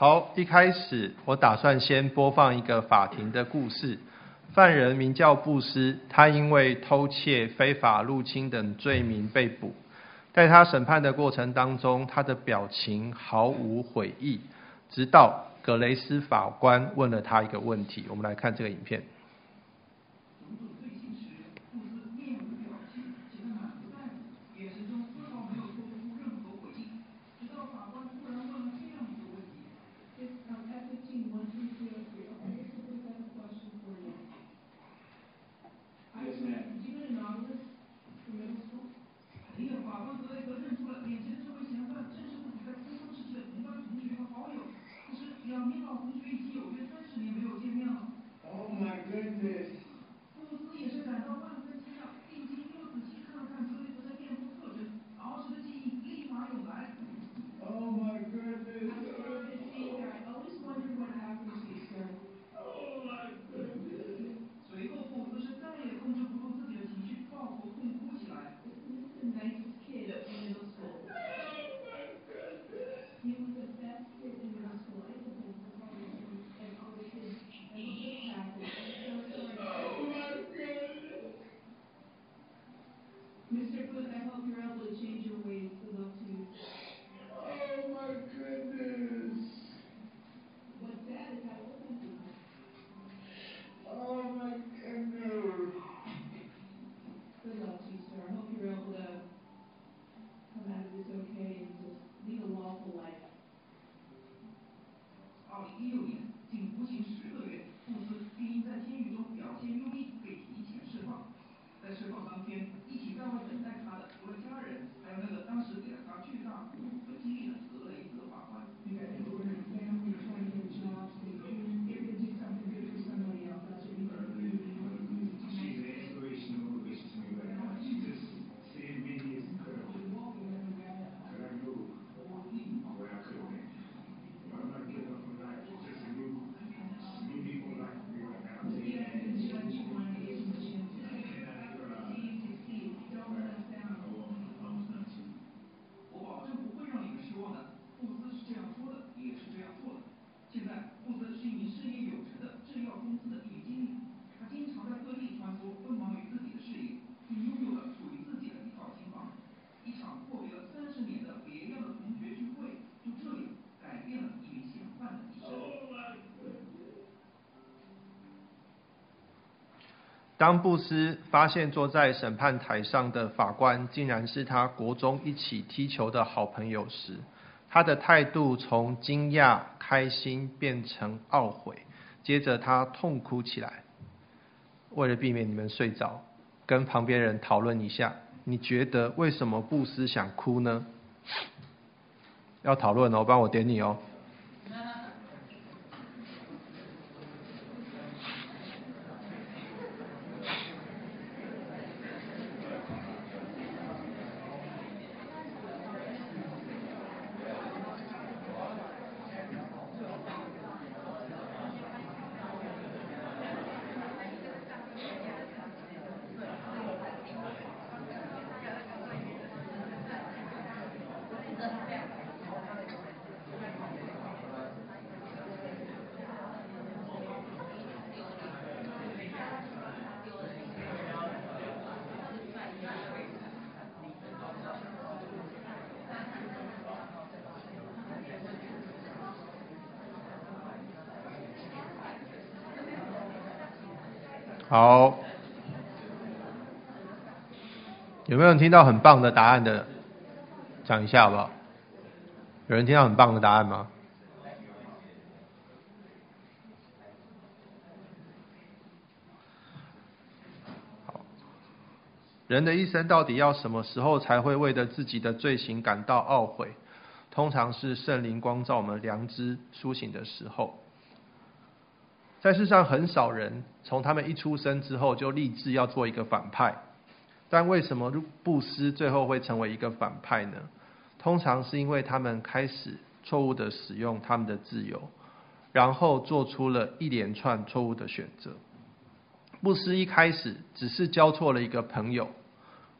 好，一开始我打算先播放一个法庭的故事。犯人名叫布斯，他因为偷窃、非法入侵等罪名被捕。在他审判的过程当中，他的表情毫无悔意，直到格雷斯法官问了他一个问题。我们来看这个影片。当布斯发现坐在审判台上的法官竟然是他国中一起踢球的好朋友时，他的态度从惊讶、开心变成懊悔，接着他痛哭起来。为了避免你们睡着，跟旁边人讨论一下，你觉得为什么布斯想哭呢？要讨论哦，帮我点你哦。好，有没有人听到很棒的答案的？讲一下好不好？有人听到很棒的答案吗？好，人的一生到底要什么时候才会为了自己的罪行感到懊悔？通常是圣灵光照我们良知苏醒的时候。在世上很少人从他们一出生之后就立志要做一个反派，但为什么布斯最后会成为一个反派呢？通常是因为他们开始错误地使用他们的自由，然后做出了一连串错误的选择。布斯一开始只是交错了一个朋友，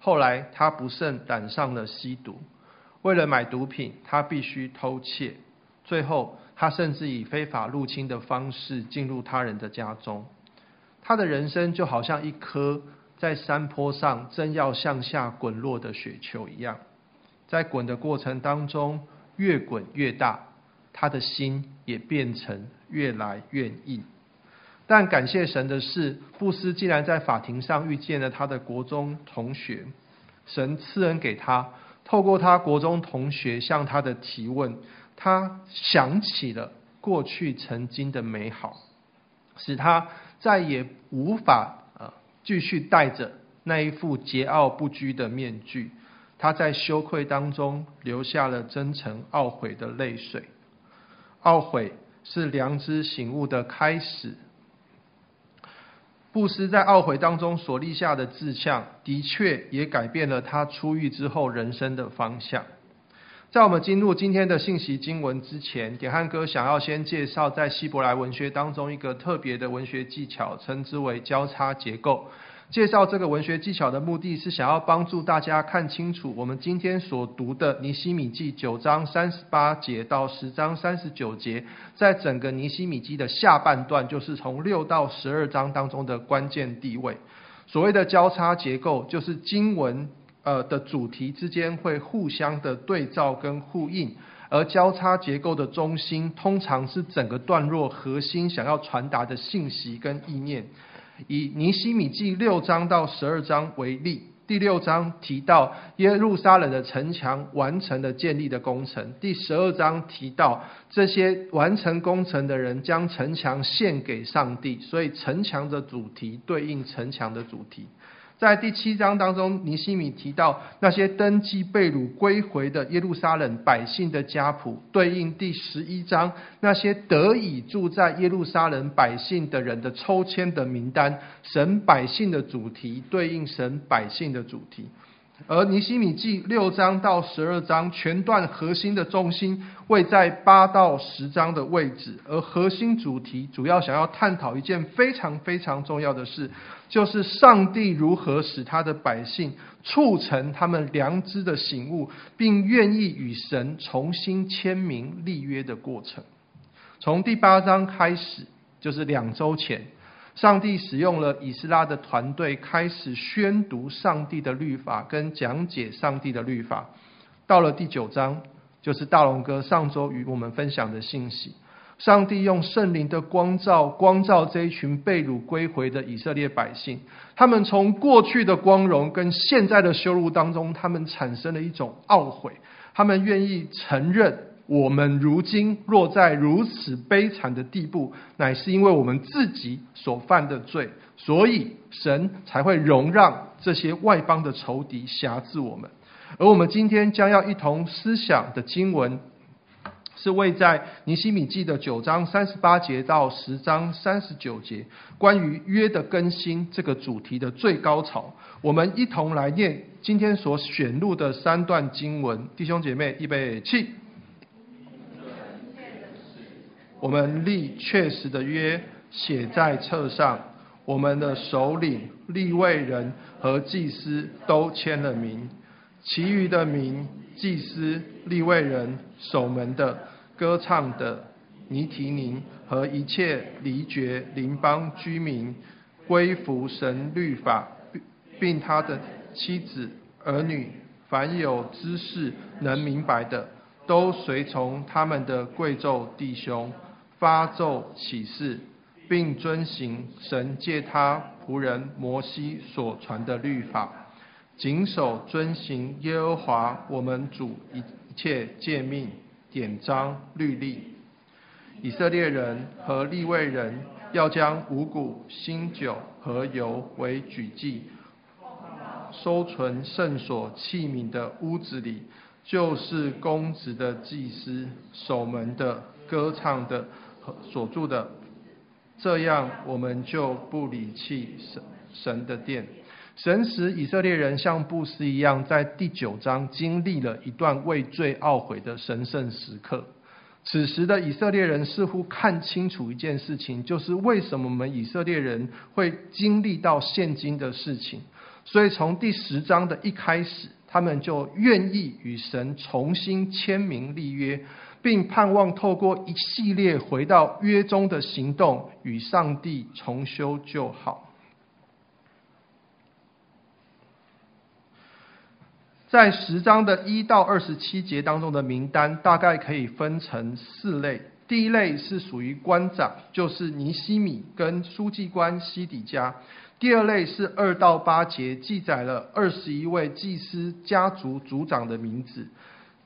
后来他不慎染上了吸毒，为了买毒品，他必须偷窃。最后，他甚至以非法入侵的方式进入他人的家中。他的人生就好像一颗在山坡上正要向下滚落的雪球一样，在滚的过程当中，越滚越大，他的心也变成越来越硬。但感谢神的是，布斯竟然在法庭上遇见了他的国中同学，神赐恩给他，透过他国中同学向他的提问，他想起了过去曾经的美好，使他再也无法呃继续戴着那一副桀骜不拘的面具。他在羞愧当中流下了真诚懊悔的泪水。懊悔是良知醒悟的开始。布斯在懊悔当中所立下的志向，的确也改变了他出狱之后人生的方向。在我们进入今天的信息经文之前，点汉哥想要先介绍在希伯来文学当中一个特别的文学技巧，称之为交叉结构。介绍这个文学技巧的目的是想要帮助大家看清楚我们今天所读的尼希米记九章三十八节到十章三十九节，在整个尼希米记的下半段，就是从六到十二章当中的关键地位。所谓的交叉结构，就是经文。呃的主题之间会互相的对照跟呼应，而交叉结构的中心通常是整个段落核心想要传达的信息跟意念。以尼希米记六章到十二章为例，第六章提到耶路撒冷的城墙完成了建立的工程，第十二章提到这些完成工程的人将城墙献给上帝，所以城墙的主题对应城墙的主题。在第七章当中，尼西米提到那些登记被掳归回的耶路撒冷百姓的家谱，对应第十一章那些得以住在耶路撒冷百姓的人的抽签的名单，神百姓的主题对应神百姓的主题。而尼希米记六章到十二章全段核心的重心位在八到十章的位置，而核心主题主要想要探讨一件非常非常重要的事，就是上帝如何使他的百姓促成他们良知的醒悟，并愿意与神重新签名立约的过程。从第八章开始，就是两周前。上帝使用了以斯拉的团队，开始宣读上帝的律法跟讲解上帝的律法。到了第九章，就是大龙哥上周与我们分享的信息。上帝用圣灵的光照，光照这一群被掳归回的以色列百姓。他们从过去的光荣跟现在的羞辱当中，他们产生了一种懊悔。他们愿意承认。我们如今落在如此悲惨的地步，乃是因为我们自己所犯的罪，所以神才会容让这些外邦的仇敌辖制我们。而我们今天将要一同思想的经文，是位在尼希米记的九章三十八节到十章三十九节，关于约的更新这个主题的最高潮。我们一同来念今天所选录的三段经文，弟兄姐妹，预备起。我们立确实的约，写在册上。我们的首领、利未人和祭司都签了名。其余的名、祭司、利未人、守门的、歌唱的、尼提宁和一切离绝邻邦居民，归服神律法，并他的妻子、儿女，凡有知识能明白的，都随从他们的贵胄弟兄。发咒起誓，并遵行神借他仆人摩西所传的律法，谨守遵行耶和华我们主一切诫命、典章、律例。以色列人和利未人要将五谷、新酒和油为举祭，收存圣所器皿的屋子里，就是公职的祭司、守门的、歌唱的。所住的，这样我们就不离弃神神的殿。神使以色列人像布斯一样，在第九章经历了一段畏罪懊悔的神圣时刻。此时的以色列人似乎看清楚一件事情，就是为什么我们以色列人会经历到现今的事情。所以从第十章的一开始，他们就愿意与神重新签名立约。并盼望透过一系列回到约中的行动，与上帝重修旧好。在十章的一到二十七节当中的名单，大概可以分成四类。第一类是属于官长，就是尼西米跟书记官西底家。第二类是二到八节，记载了二十一位祭司家族族长的名字。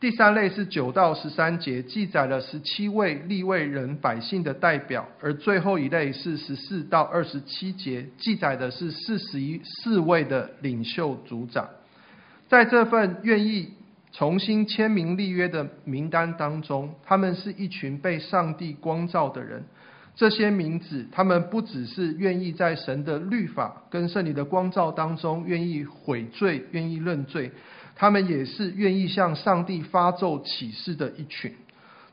第三类是九到十三节，记载了十七位利位人百姓的代表。而最后一类是十四到二十七节，记载的是四十一四位的领袖族长。在这份愿意重新签名立约的名单当中，他们是一群被上帝光照的人。这些名字，他们不只是愿意在神的律法跟圣灵的光照当中愿意悔罪、愿意认罪，他们也是愿意向上帝发咒起誓的一群。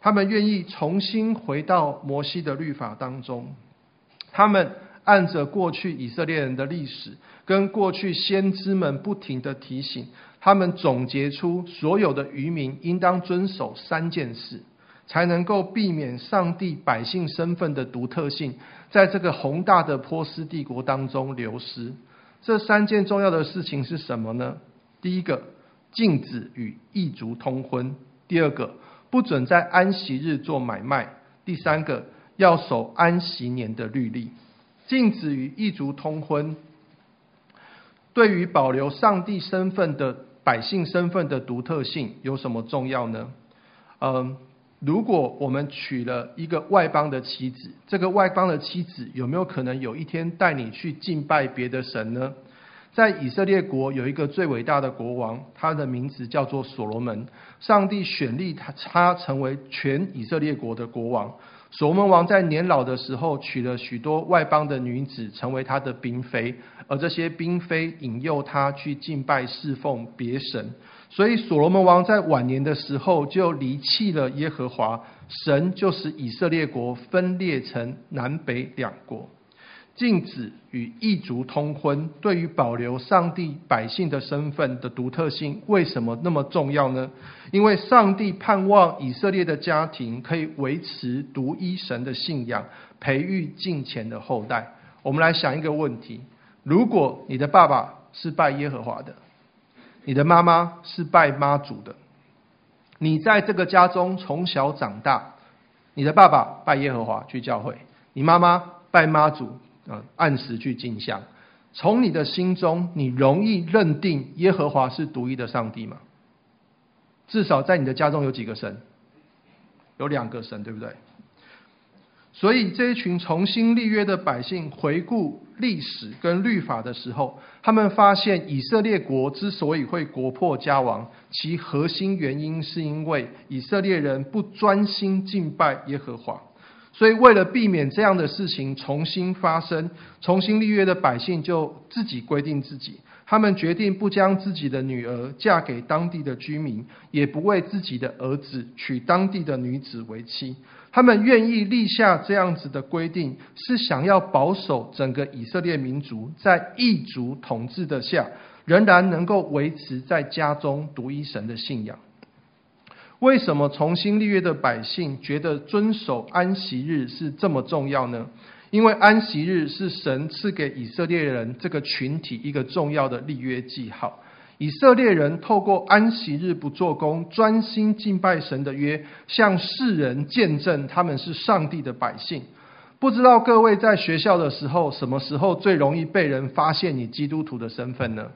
他们愿意重新回到摩西的律法当中，他们按着过去以色列人的历史。跟过去先知们不停地提醒，他们总结出所有的渔民应当遵守三件事，才能够避免上帝百姓身份的独特性在这个宏大的波斯帝国当中流失。这三件重要的事情是什么呢？第一个，禁止与异族通婚；第二个，不准在安息日做买卖；第三个，要守安息年的律例。禁止与异族通婚。对于保留上帝身份的百姓身份的独特性有什么重要呢？嗯，如果我们娶了一个外邦的妻子，这个外邦的妻子有没有可能有一天带你去敬拜别的神呢？在以色列国有一个最伟大的国王，他的名字叫做所罗门。上帝选立他，他成为全以色列国的国王。所罗门王在年老的时候娶了许多外邦的女子，成为他的嫔妃，而这些嫔妃引诱他去敬拜侍奉别神，所以所罗门王在晚年的时候就离弃了耶和华，神就使以色列国分裂成南北两国。禁止与异族通婚，对于保留上帝百姓的身份的独特性，为什么那么重要呢？因为上帝盼望以色列的家庭可以维持独一神的信仰，培育敬虔的后代。我们来想一个问题：如果你的爸爸是拜耶和华的，你的妈妈是拜妈祖的，你在这个家中从小长大，你的爸爸拜耶和华去教会，你妈妈拜妈祖。呃，按时去进香，从你的心中，你容易认定耶和华是独一的上帝吗？至少在你的家中有几个神？有两个神，对不对？所以这一群重新立约的百姓回顾历史跟律法的时候，他们发现以色列国之所以会国破家亡，其核心原因是因为以色列人不专心敬拜耶和华。所以，为了避免这样的事情重新发生，重新立约的百姓就自己规定自己，他们决定不将自己的女儿嫁给当地的居民，也不为自己的儿子娶当地的女子为妻。他们愿意立下这样子的规定，是想要保守整个以色列民族在异族统治的下，仍然能够维持在家中独一神的信仰。为什么重新立约的百姓觉得遵守安息日是这么重要呢？因为安息日是神赐给以色列人这个群体一个重要的立约记号。以色列人透过安息日不做工，专心敬拜神的约，向世人见证他们是上帝的百姓。不知道各位在学校的时候，什么时候最容易被人发现你基督徒的身份呢？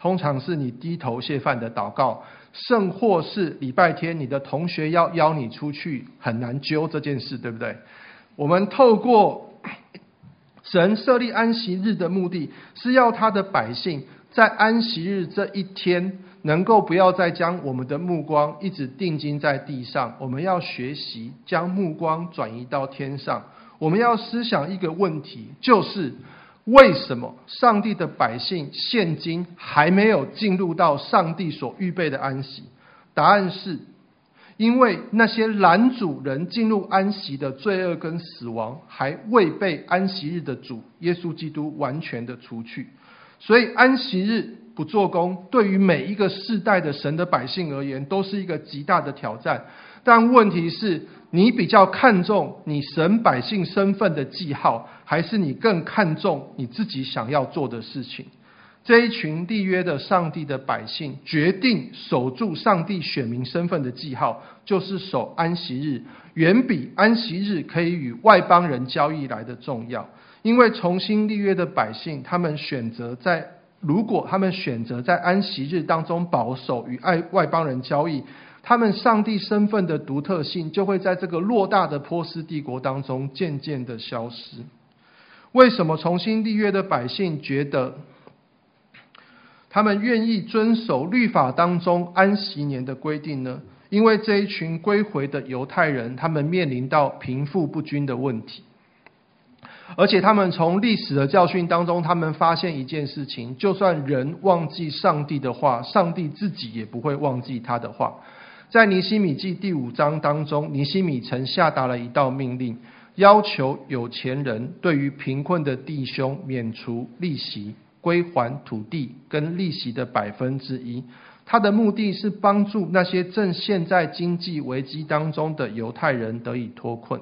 通常是你低头谢饭的祷告，甚或是礼拜天你的同学要邀你出去，很难揪这件事，对不对？我们透过神设立安息日的目的，是要他的百姓在安息日这一天，能够不要再将我们的目光一直定睛在地上，我们要学习将目光转移到天上。我们要思想一个问题，就是。为什么上帝的百姓现今还没有进入到上帝所预备的安息？答案是，因为那些拦阻人进入安息的罪恶跟死亡，还未被安息日的主耶稣基督完全的除去。所以安息日不做工，对于每一个世代的神的百姓而言，都是一个极大的挑战。但问题是，你比较看重你神百姓身份的记号，还是你更看重你自己想要做的事情？这一群立约的上帝的百姓，决定守住上帝选民身份的记号，就是守安息日，远比安息日可以与外邦人交易来的重要。因为重新立约的百姓，他们选择在如果他们选择在安息日当中保守与爱外邦人交易，他们上帝身份的独特性就会在这个偌大的波斯帝国当中渐渐的消失。为什么重新立约的百姓觉得？他们愿意遵守律法当中安息年的规定呢？因为这一群归回的犹太人，他们面临到贫富不均的问题，而且他们从历史的教训当中，他们发现一件事情：就算人忘记上帝的话，上帝自己也不会忘记他的话。在尼希米记第五章当中，尼希米曾下达了一道命令，要求有钱人对于贫困的弟兄免除利息。归还土地跟利息的百分之一，他的目的是帮助那些正陷在经济危机当中的犹太人得以脱困。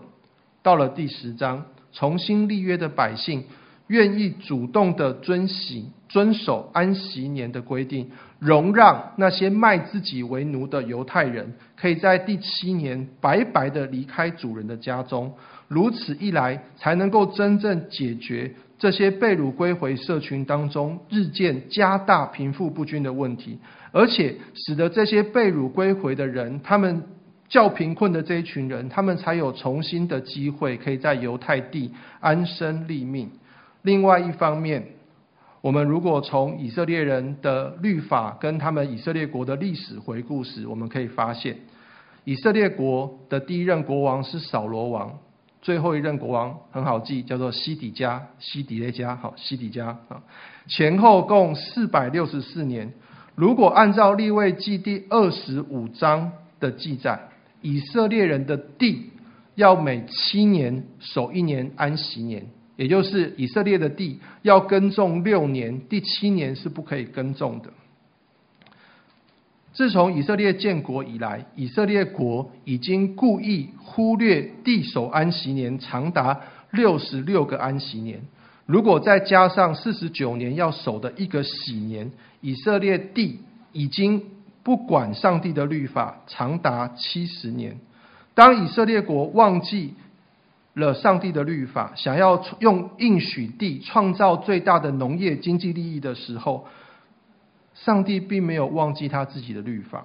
到了第十章，重新立约的百姓愿意主动的遵行遵守安息年的规定，容让那些卖自己为奴的犹太人可以在第七年白白的离开主人的家中。如此一来，才能够真正解决。这些被掳归回社群当中日渐加大贫富不均的问题，而且使得这些被掳归回的人，他们较贫困的这一群人，他们才有重新的机会，可以在犹太地安身立命。另外一方面，我们如果从以色列人的律法跟他们以色列国的历史回顾时，我们可以发现，以色列国的第一任国王是扫罗王。最后一任国王很好记，叫做西底家，西底勒家，好，西底家啊，前后共四百六十四年。如果按照立位记第二十五章的记载，以色列人的地要每七年守一年安息年，也就是以色列的地要耕种六年，第七年是不可以耕种的。自从以色列建国以来，以色列国已经故意忽略地守安息年，长达六十六个安息年。如果再加上四十九年要守的一个喜年，以色列地已经不管上帝的律法，长达七十年。当以色列国忘记了上帝的律法，想要用应许地创造最大的农业经济利益的时候，上帝并没有忘记他自己的律法，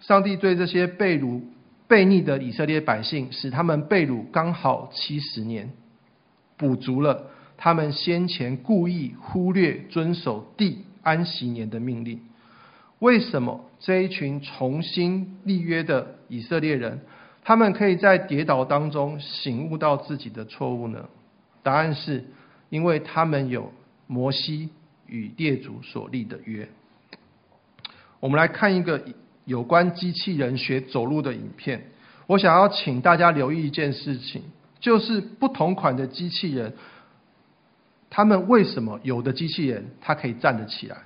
上帝对这些被掳、被逆的以色列百姓，使他们被掳刚好七十年，补足了他们先前故意忽略遵守地安息年的命令。为什么这一群重新立约的以色列人，他们可以在跌倒当中醒悟到自己的错误呢？答案是因为他们有摩西与列祖所立的约。我们来看一个有关机器人学走路的影片。我想要请大家留意一件事情，就是不同款的机器人，他们为什么有的机器人它可以站得起来？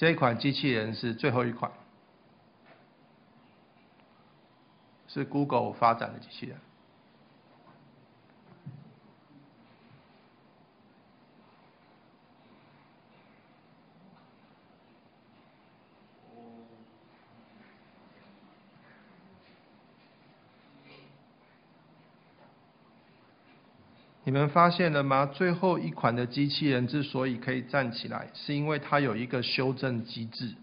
这一款机器人是最后一款，是 Google 发展的机器人。你们发现了吗？最后一款的机器人之所以可以站起来，是因为它有一个修正机制，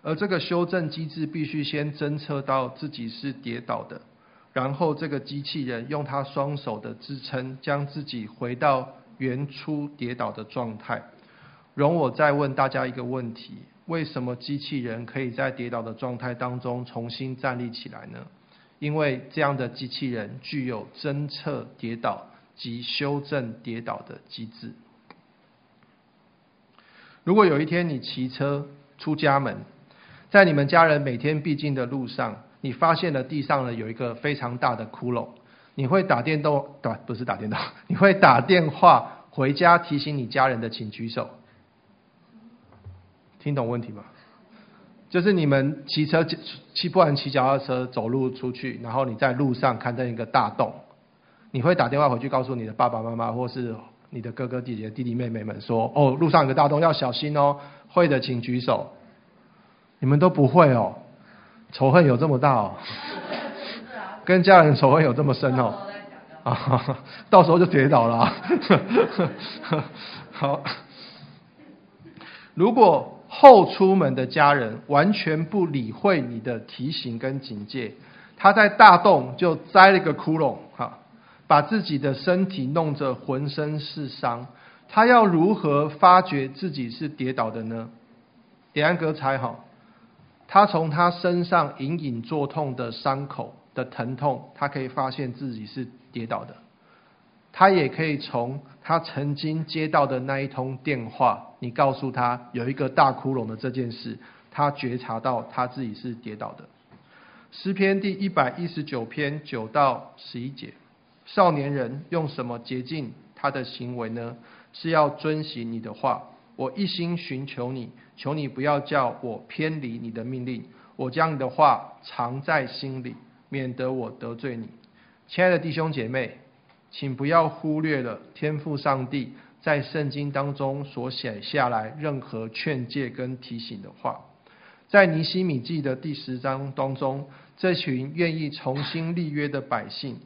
而这个修正机制必须先侦测到自己是跌倒的，然后这个机器人用它双手的支撑，将自己回到原初跌倒的状态。容我再问大家一个问题：为什么机器人可以在跌倒的状态当中重新站立起来呢？因为这样的机器人具有侦测跌倒及修正跌倒的机制。如果有一天你骑车出家门，在你们家人每天必经的路上，你发现了地上呢有一个非常大的窟窿，你会打电动，不，不是打电动，你会打电话回家提醒你家人的，请举手。听懂问题吗？就是你们骑车骑，不然骑脚踏车走路出去，然后你在路上看到一个大洞，你会打电话回去告诉你的爸爸妈妈，或是你的哥哥弟姐、弟弟妹妹们说：“哦，路上有个大洞，要小心哦。”会的，请举手。你们都不会哦，仇恨有这么大哦，跟家人仇恨有这么深哦，啊，到时候就跌倒了啊。好，如果。后出门的家人完全不理会你的提醒跟警戒，他在大洞就栽了一个窟窿，哈，把自己的身体弄得浑身是伤。他要如何发觉自己是跌倒的呢？点安哥猜哈，他从他身上隐隐作痛的伤口的疼痛，他可以发现自己是跌倒的。他也可以从他曾经接到的那一通电话，你告诉他有一个大窟窿的这件事，他觉察到他自己是跌倒的。诗篇第一百一十九篇九到十一节：少年人用什么洁净他的行为呢？是要遵行你的话。我一心寻求你，求你不要叫我偏离你的命令。我将你的话藏在心里，免得我得罪你。亲爱的弟兄姐妹。请不要忽略了天父上帝在圣经当中所写下来任何劝诫跟提醒的话。在尼希米记的第十章当中，这群愿意重新立约的百姓，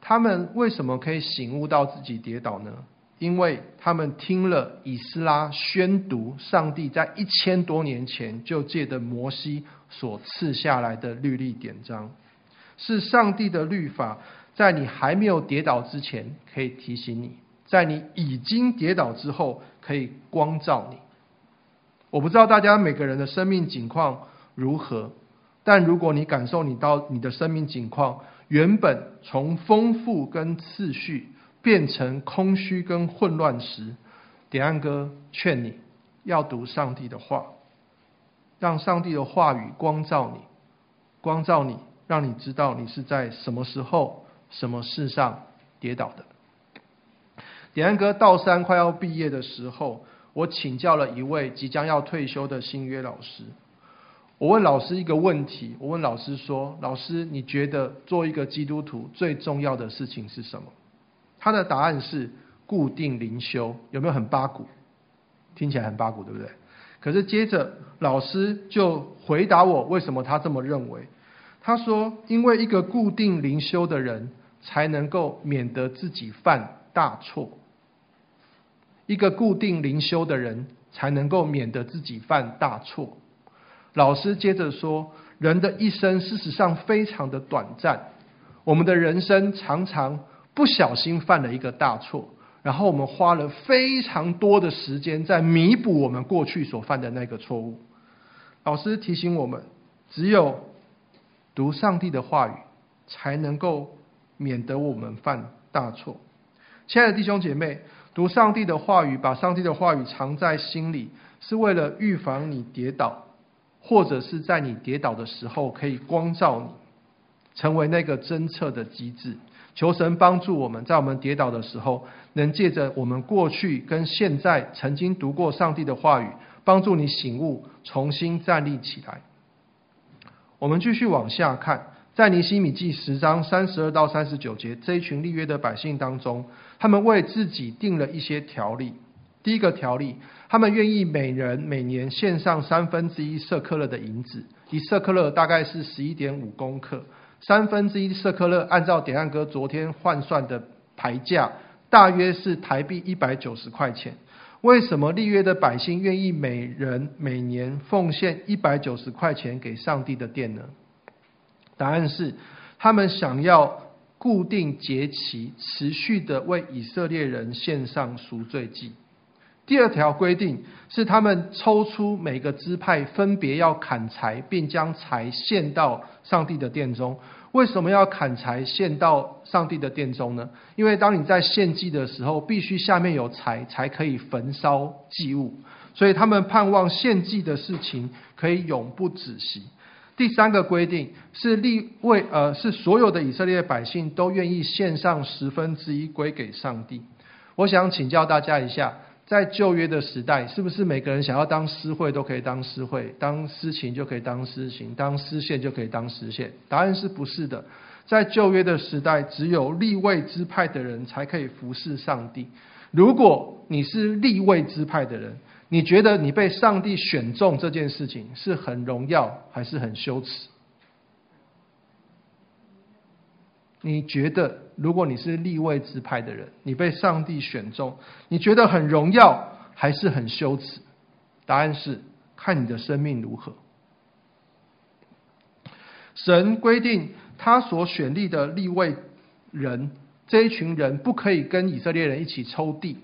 他们为什么可以醒悟到自己跌倒呢？因为他们听了以斯拉宣读上帝在一千多年前就借的摩西所赐下来的律例典章，是上帝的律法。在你还没有跌倒之前，可以提醒你；在你已经跌倒之后，可以光照你。我不知道大家每个人的生命境况如何，但如果你感受你到你的生命境况原本从丰富跟次序变成空虚跟混乱时，点安哥劝你要读上帝的话，让上帝的话语光照你，光照你，让你知道你是在什么时候。什么事上跌倒的？点安哥道三快要毕业的时候，我请教了一位即将要退休的新约老师。我问老师一个问题，我问老师说：“老师，你觉得做一个基督徒最重要的事情是什么？”他的答案是固定灵修，有没有很八股？听起来很八股，对不对？可是接着老师就回答我，为什么他这么认为？他说：“因为一个固定灵修的人。”才能够免得自己犯大错。一个固定灵修的人，才能够免得自己犯大错。老师接着说：“人的一生事实上非常的短暂，我们的人生常常不小心犯了一个大错，然后我们花了非常多的时间在弥补我们过去所犯的那个错误。”老师提醒我们，只有读上帝的话语，才能够。免得我们犯大错。亲爱的弟兄姐妹，读上帝的话语，把上帝的话语藏在心里，是为了预防你跌倒，或者是在你跌倒的时候可以光照你，成为那个侦测的机制。求神帮助我们在我们跌倒的时候，能借着我们过去跟现在曾经读过上帝的话语，帮助你醒悟，重新站立起来。我们继续往下看。在尼西米记十章三十二到三十九节，这一群立约的百姓当中，他们为自己定了一些条例。第一个条例，他们愿意每人每年献上三分之一舍克勒的银子，一舍克勒大概是十一点五公克，三分之一舍克勒按照点安哥昨天换算的牌价，大约是台币一百九十块钱。为什么立约的百姓愿意每人每年奉献一百九十块钱给上帝的殿呢？答案是，他们想要固定节期，持续的为以色列人献上赎罪祭。第二条规定是，他们抽出每个支派，分别要砍柴，并将柴献到上帝的殿中。为什么要砍柴献到上帝的殿中呢？因为当你在献祭的时候，必须下面有柴才可以焚烧祭物，所以他们盼望献祭的事情可以永不止息。第三个规定是立为呃，是所有的以色列百姓都愿意献上十分之一归给上帝。我想请教大家一下。在旧约的时代，是不是每个人想要当司会都可以当司会，当司琴就可以当司琴，当司线就可以当司线？答案是不是的。在旧约的时代，只有立位支派的人才可以服侍上帝。如果你是立位支派的人，你觉得你被上帝选中这件事情是很荣耀，还是很羞耻？你觉得，如果你是立位支派的人，你被上帝选中，你觉得很荣耀还是很羞耻？答案是看你的生命如何。神规定他所选立的立位人，这一群人不可以跟以色列人一起抽地，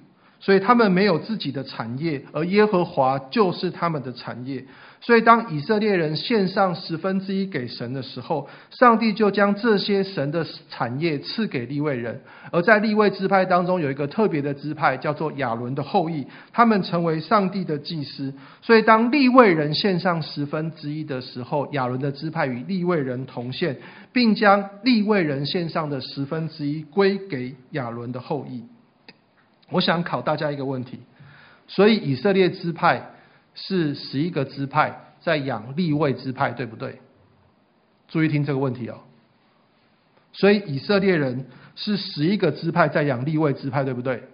所以他们没有自己的产业，而耶和华就是他们的产业。所以，当以色列人献上十分之一给神的时候，上帝就将这些神的产业赐给利未人。而在利未支派当中，有一个特别的支派，叫做亚伦的后裔，他们成为上帝的祭司。所以，当利未人献上十分之一的时候，亚伦的支派与利未人同献，并将利未人献上的十分之一归给亚伦的后裔。我想考大家一个问题：所以以色列支派。是十一个支派在养立位支派，对不对？注意听这个问题哦。所以以色列人是十一个支派在养立位支派，对不对？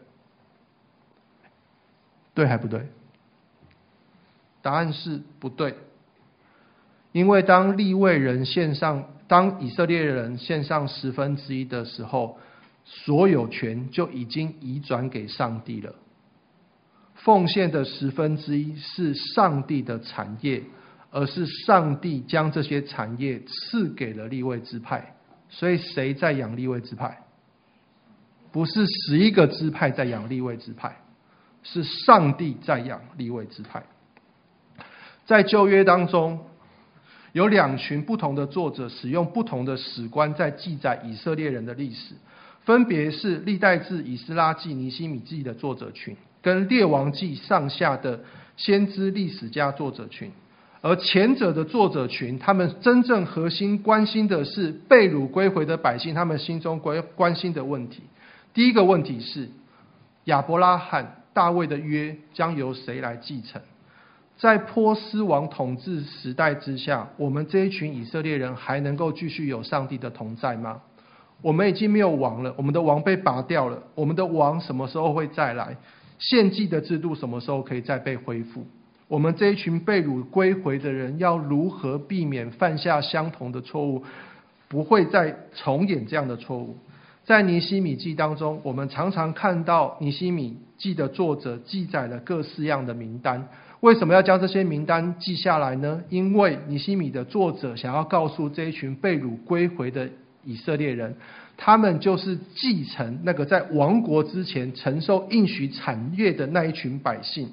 对还不对？答案是不对。因为当立位人献上，当以色列人献上十分之一的时候，所有权就已经移转给上帝了。奉献的十分之一是上帝的产业，而是上帝将这些产业赐给了立位支派。所以谁在养立位支派？不是十一个支派在养立位支派，是上帝在养立位支派。在旧约当中，有两群不同的作者使用不同的史观在记载以色列人的历史，分别是历代志、以斯拉记、尼希米记的作者群。跟列王记上下的先知历史家作者群，而前者的作者群，他们真正核心关心的是被掳归回的百姓，他们心中关关心的问题。第一个问题是亚伯拉罕、大卫的约将由谁来继承？在波斯王统治时代之下，我们这一群以色列人还能够继续有上帝的同在吗？我们已经没有王了，我们的王被拔掉了，我们的王什么时候会再来？献祭的制度什么时候可以再被恢复？我们这一群被掳归回的人要如何避免犯下相同的错误，不会再重演这样的错误？在尼希米记当中，我们常常看到尼希米记的作者记载了各式样的名单。为什么要将这些名单记下来呢？因为尼希米的作者想要告诉这一群被掳归回的以色列人。他们就是继承那个在亡国之前承受应许产业的那一群百姓，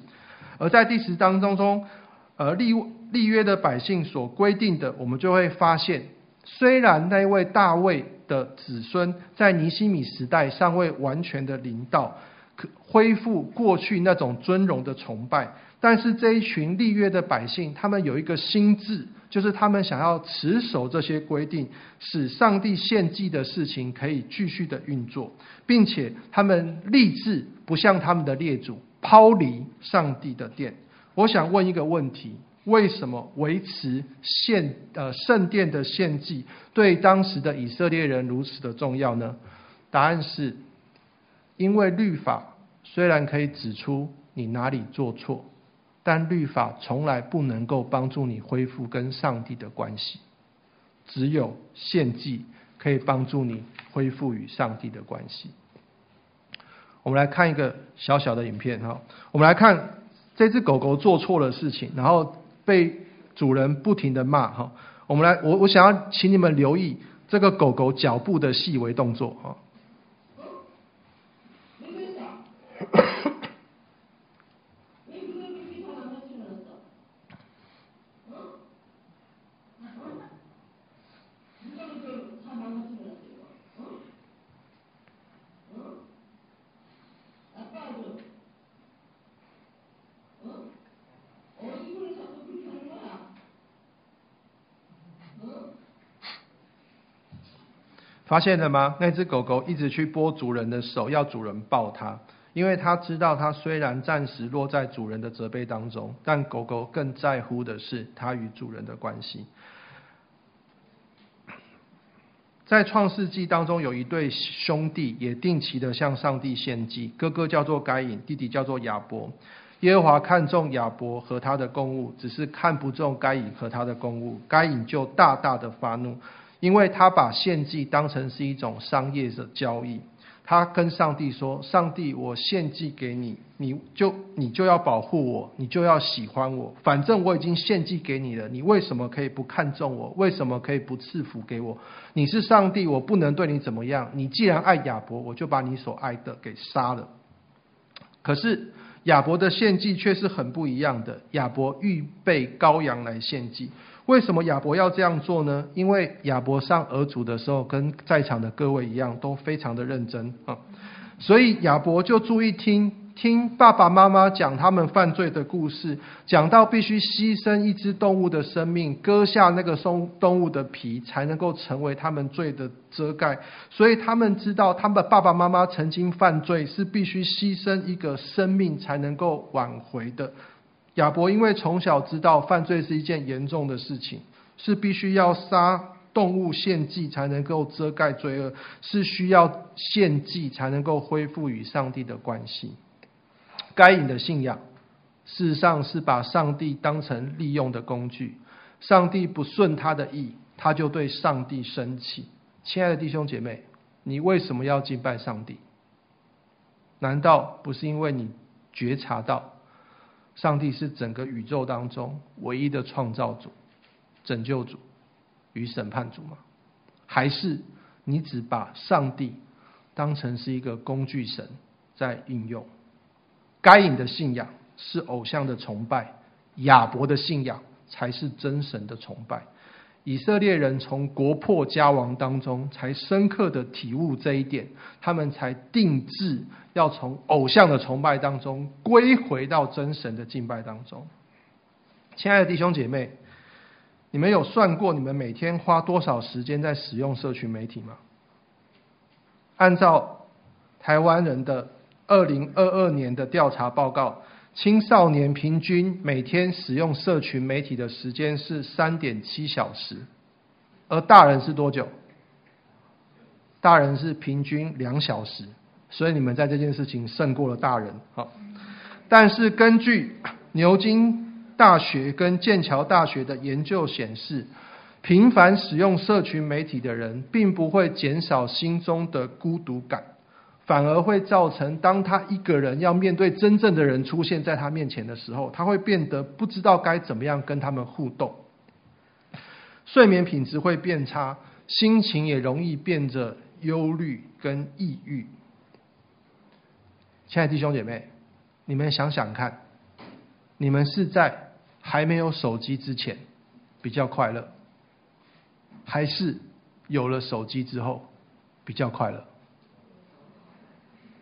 而在第十章当中，呃立立约的百姓所规定的，我们就会发现，虽然那位大卫的子孙在尼希米时代尚未完全的临到，可恢复过去那种尊荣的崇拜，但是这一群立约的百姓，他们有一个心智。就是他们想要持守这些规定，使上帝献祭的事情可以继续的运作，并且他们立志不像他们的列祖抛离上帝的殿。我想问一个问题：为什么维持献呃圣殿的献祭对当时的以色列人如此的重要呢？答案是，因为律法虽然可以指出你哪里做错。但律法从来不能够帮助你恢复跟上帝的关系，只有献祭可以帮助你恢复与上帝的关系。我们来看一个小小的影片哈，我们来看这只狗狗做错了事情，然后被主人不停的骂哈。我们来，我我想要请你们留意这个狗狗脚步的细微动作啊。发现了吗？那只狗狗一直去拨主人的手，要主人抱它，因为它知道，它虽然暂时落在主人的责备当中，但狗狗更在乎的是它与主人的关系。在创世纪当中，有一对兄弟也定期的向上帝献祭，哥哥叫做该隐，弟弟叫做亚伯。耶和华看中亚伯和他的供物，只是看不中该隐和他的供物，该隐就大大的发怒。因为他把献祭当成是一种商业的交易，他跟上帝说：“上帝，我献祭给你，你就你就要保护我，你就要喜欢我。反正我已经献祭给你了，你为什么可以不看重我？为什么可以不赐福给我？你是上帝，我不能对你怎么样。你既然爱亚伯，我就把你所爱的给杀了。可是亚伯的献祭却是很不一样的，亚伯预备羔羊来献祭。”为什么亚伯要这样做呢？因为亚伯上儿主的时候，跟在场的各位一样，都非常的认真啊，所以亚伯就注意听听爸爸妈妈讲他们犯罪的故事，讲到必须牺牲一只动物的生命，割下那个动动物的皮，才能够成为他们罪的遮盖。所以他们知道，他们的爸爸妈妈曾经犯罪，是必须牺牲一个生命才能够挽回的。亚伯因为从小知道犯罪是一件严重的事情，是必须要杀动物献祭才能够遮盖罪恶，是需要献祭才能够恢复与上帝的关系。该隐的信仰，事实上是把上帝当成利用的工具，上帝不顺他的意，他就对上帝生气。亲爱的弟兄姐妹，你为什么要敬拜上帝？难道不是因为你觉察到？上帝是整个宇宙当中唯一的创造主、拯救主与审判主吗？还是你只把上帝当成是一个工具神在应用？该隐的信仰是偶像的崇拜，亚伯的信仰才是真神的崇拜。以色列人从国破家亡当中才深刻的体悟这一点，他们才定制要从偶像的崇拜当中归回到真神的敬拜当中。亲爱的弟兄姐妹，你们有算过你们每天花多少时间在使用社群媒体吗？按照台湾人的二零二二年的调查报告。青少年平均每天使用社群媒体的时间是三点七小时，而大人是多久？大人是平均两小时，所以你们在这件事情胜过了大人。好，但是根据牛津大学跟剑桥大学的研究显示，频繁使用社群媒体的人，并不会减少心中的孤独感。反而会造成，当他一个人要面对真正的人出现在他面前的时候，他会变得不知道该怎么样跟他们互动，睡眠品质会变差，心情也容易变得忧虑跟抑郁。亲爱的弟兄姐妹，你们想想看，你们是在还没有手机之前比较快乐，还是有了手机之后比较快乐？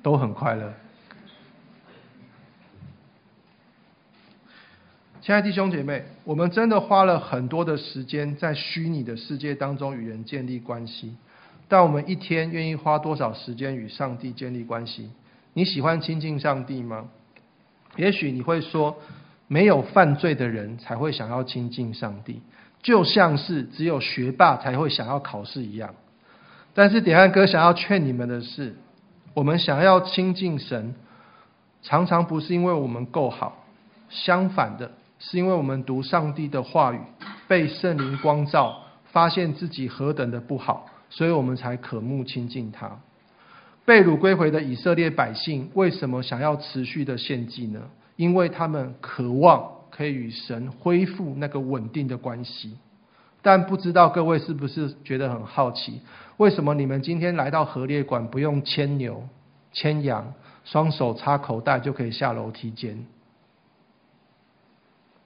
都很快乐。亲爱的弟兄姐妹，我们真的花了很多的时间在虚拟的世界当中与人建立关系，但我们一天愿意花多少时间与上帝建立关系？你喜欢亲近上帝吗？也许你会说，没有犯罪的人才会想要亲近上帝，就像是只有学霸才会想要考试一样。但是点翰哥想要劝你们的是。我们想要亲近神，常常不是因为我们够好，相反的是因为我们读上帝的话语，被圣灵光照，发现自己何等的不好，所以我们才渴慕亲近他。被掳归回的以色列百姓为什么想要持续的献祭呢？因为他们渴望可以与神恢复那个稳定的关系。但不知道各位是不是觉得很好奇，为什么你们今天来到河列馆不用牵牛、牵羊，双手插口袋就可以下楼梯间？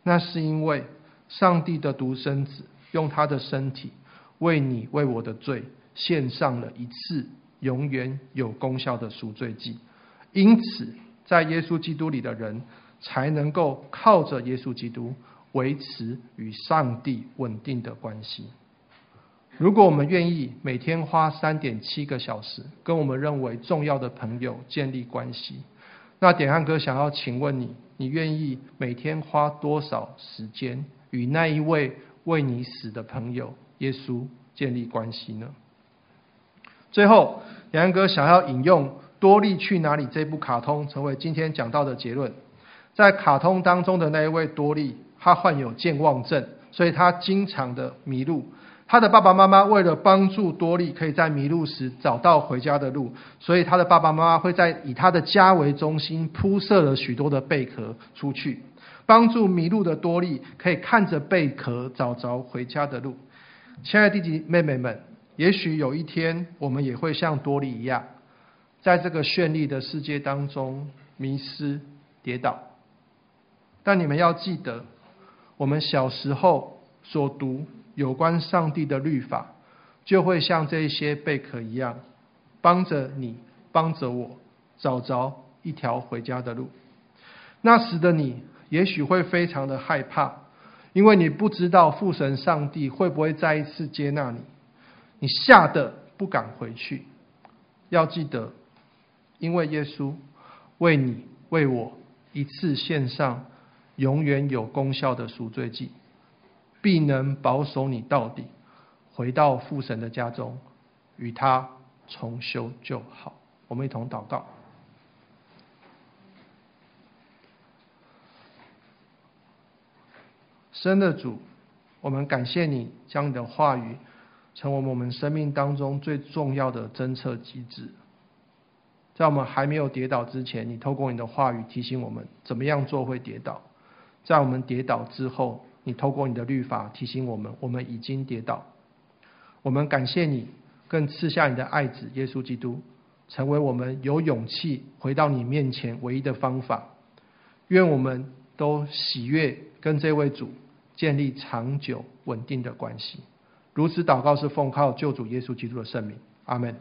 那是因为上帝的独生子用他的身体为你为我的罪献上了一次永远有功效的赎罪祭，因此在耶稣基督里的人才能够靠着耶稣基督维持与上帝稳定的关系。如果我们愿意每天花三点七个小时跟我们认为重要的朋友建立关系，那典汉哥想要请问你，你愿意每天花多少时间与那一位为你死的朋友耶稣建立关系呢？最后，杨哥想要引用《多莉去哪里》这部卡通，成为今天讲到的结论。在卡通当中的那一位多莉，她患有健忘症，所以她经常的迷路。她的爸爸妈妈为了帮助多莉可以在迷路时找到回家的路，所以她的爸爸妈妈会在以她的家为中心铺设了许多的贝壳出去，帮助迷路的多莉可以看着贝壳找着回家的路。亲爱的弟弟妹妹们，也许有一天我们也会像多利一样，在这个绚丽的世界当中迷失跌倒。但你们要记得，我们小时候所读有关上帝的律法，就会像这些贝壳一样，帮着你，帮着我，找着一条回家的路。那时的你，也许会非常的害怕，因为你不知道父神上帝会不会再一次接纳你，你吓得不敢回去。要记得，因为耶稣为你为我一次献上。永远有功效的赎罪祭，必能保守你到底，回到父神的家中，与他重修旧好。我们一同祷告。神的主，我们感谢你将你的话语成为我们生命当中最重要的侦测机制。在我们还没有跌倒之前，你透过你的话语提醒我们怎么样做会跌倒。在我们跌倒之后，你透过你的律法提醒我们，我们已经跌倒。我们感谢你，更赐下你的爱子耶稣基督，成为我们有勇气回到你面前唯一的方法。愿我们都喜悦跟这位主建立长久稳定的关系。如此祷告是奉靠救主耶稣基督的圣名，阿门。